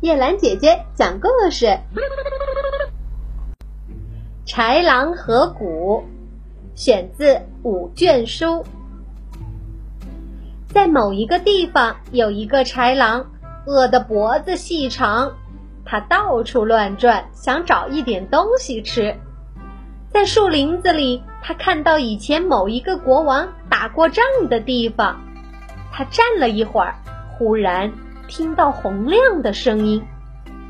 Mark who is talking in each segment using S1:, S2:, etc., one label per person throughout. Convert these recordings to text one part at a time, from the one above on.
S1: 叶兰姐姐讲故事：豺狼河谷，选自五卷书。在某一个地方，有一个豺狼，饿得脖子细长，它到处乱转，想找一点东西吃。在树林子里，他看到以前某一个国王打过仗的地方。他站了一会儿，忽然听到洪亮的声音。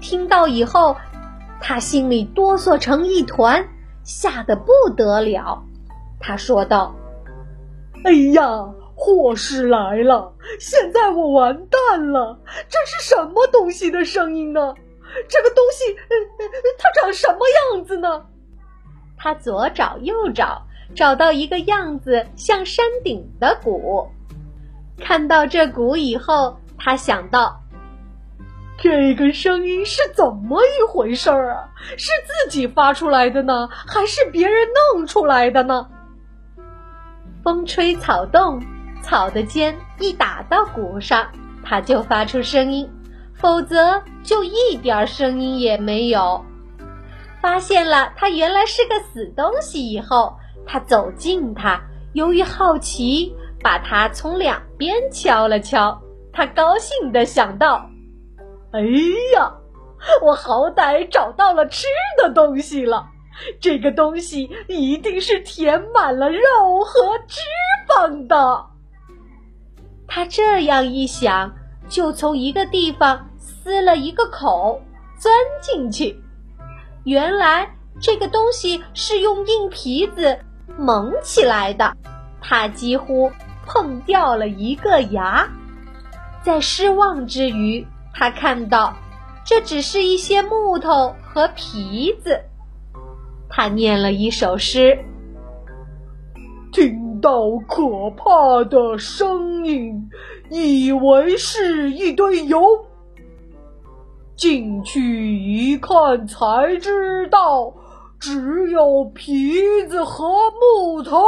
S1: 听到以后，他心里哆嗦成一团，吓得不得了。他说道：“
S2: 哎呀，祸事来了！现在我完蛋了！这是什么东西的声音呢？这个东西，它长什么样子呢？”
S1: 他左找右找，找到一个样子像山顶的鼓。看到这鼓以后，他想到：
S2: 这个声音是怎么一回事儿啊？是自己发出来的呢，还是别人弄出来的呢？
S1: 风吹草动，草的尖一打到鼓上，它就发出声音；否则就一点声音也没有。发现了它原来是个死东西以后，他走近它，由于好奇。把它从两边敲了敲，他高兴地想到：“
S2: 哎呀，我好歹找到了吃的东西了！这个东西一定是填满了肉和脂肪的。”
S1: 他这样一想，就从一个地方撕了一个口，钻进去。原来这个东西是用硬皮子蒙起来的，他几乎。碰掉了一个牙，在失望之余，他看到这只是一些木头和皮子。他念了一首诗：
S2: 听到可怕的声音，以为是一堆油，进去一看才知道，只有皮子和木头。